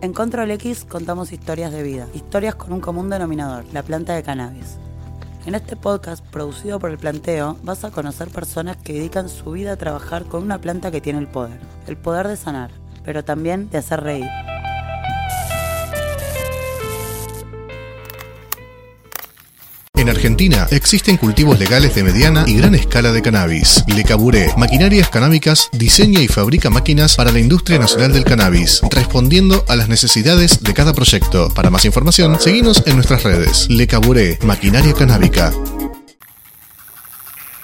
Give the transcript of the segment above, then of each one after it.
En Control X contamos historias de vida, historias con un común denominador, la planta de cannabis. En este podcast, producido por el Planteo, vas a conocer personas que dedican su vida a trabajar con una planta que tiene el poder, el poder de sanar, pero también de hacer reír. En Argentina existen cultivos legales de mediana y gran escala de cannabis. Le Caburé, Maquinarias Canábicas, diseña y fabrica máquinas para la industria nacional del cannabis, respondiendo a las necesidades de cada proyecto. Para más información, seguimos en nuestras redes. Le Caburé, Maquinaria Canábica.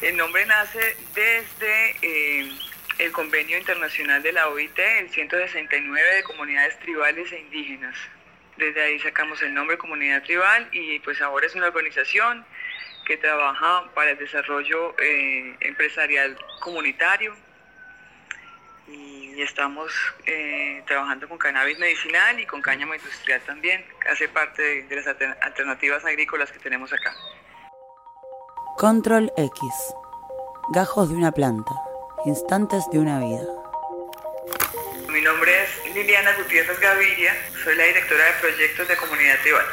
El nombre nace desde eh, el convenio internacional de la OIT, el 169 de comunidades tribales e indígenas. Desde ahí sacamos el nombre Comunidad Tribal y pues ahora es una organización que trabaja para el desarrollo eh, empresarial comunitario y estamos eh, trabajando con cannabis medicinal y con cáñamo industrial también. Hace parte de, de las alter- alternativas agrícolas que tenemos acá. Control X. Gajos de una planta. Instantes de una vida. Mi nombre es Liliana Gutiérrez Gaviria, soy la directora de proyectos de Comunidad Tribal.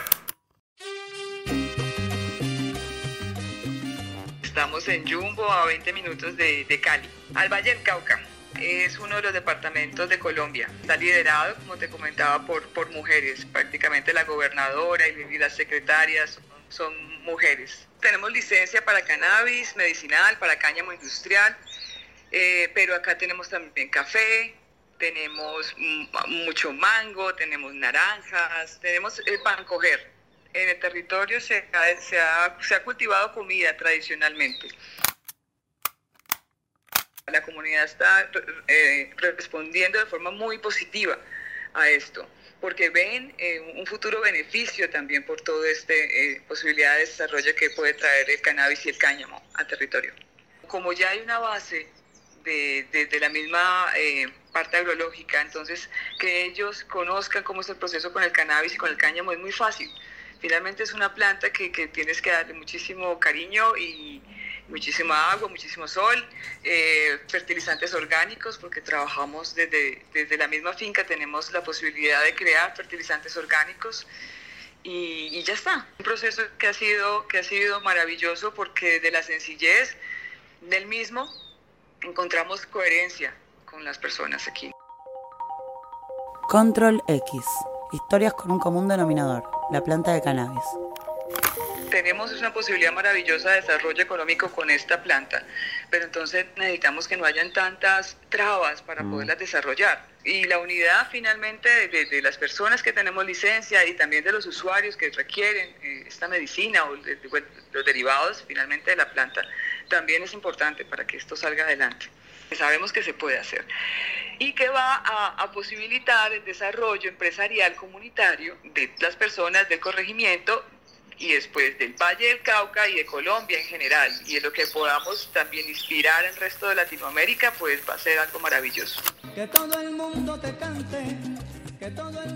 Estamos en Jumbo, a 20 minutos de, Cali. Al Valle del Cauca es uno de los departamentos de Colombia. Está liderado, como te comentaba, por, por mujeres. Prácticamente la gobernadora y, las secretarias son, son mujeres. Tenemos licencia para cannabis medicinal, para cáñamo industrial, eh, pero acá tenemos también café, tenemos mucho mango, tenemos naranjas, tenemos el pan coger. En el territorio se ha, se ha- se ha cultivado comida tradicionalmente. La comunidad está eh, respondiendo de forma muy positiva a esto, porque ven eh, un futuro beneficio también por toda esta posibilidad de desarrollo que puede traer el cannabis y el cáñamo al territorio. Como ya hay una base de, de- de la misma eh, parte agrológica, entonces que ellos conozcan cómo es el proceso con el cannabis y con el cáñamo es muy fácil. Finalmente es una planta que, que tienes que darle muchísimo cariño y muchísima agua, muchísimo sol, eh, fertilizantes orgánicos, porque trabajamos desde, desde la misma finca, tenemos la posibilidad de crear fertilizantes orgánicos y, y ya está. Un proceso que ha sido, que ha sido maravilloso porque de la sencillez del mismo encontramos coherencia con las personas aquí. Control X. Historias con un común denominador, la planta de cannabis. Tenemos una posibilidad maravillosa de desarrollo económico con esta planta, pero entonces necesitamos que no hayan tantas trabas para poderlas desarrollar. Y la unidad finalmente de, de- de las personas que tenemos licencia y también de los usuarios que requieren eh, esta medicina o de- de- los derivados finalmente de la planta también es importante para que esto salga adelante. Sabemos que se puede hacer y que va a, posibilitar el desarrollo empresarial comunitario de las personas del corregimiento y después del Valle del Cauca y de Colombia en general. Y en lo que podamos también inspirar al resto de Latinoamérica, pues va a ser algo maravilloso. Que todo el mundo te cante, que todo el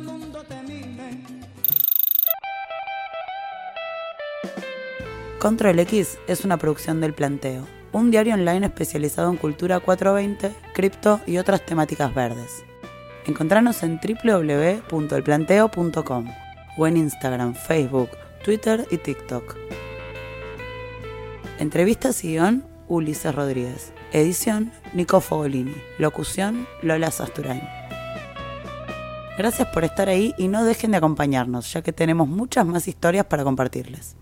Control X es una producción del Planteo, un diario online especializado en cultura 420, cripto y otras temáticas verdes. Encontranos en www.elplanteo.com o en Instagram, Facebook, Twitter y TikTok. Entrevistas y guion, Ulises Rodríguez. Edición, Nico Fogolini. Locución, Lola Sasturain. Gracias por estar ahí y no dejen de acompañarnos, ya que tenemos muchas más historias para compartirles.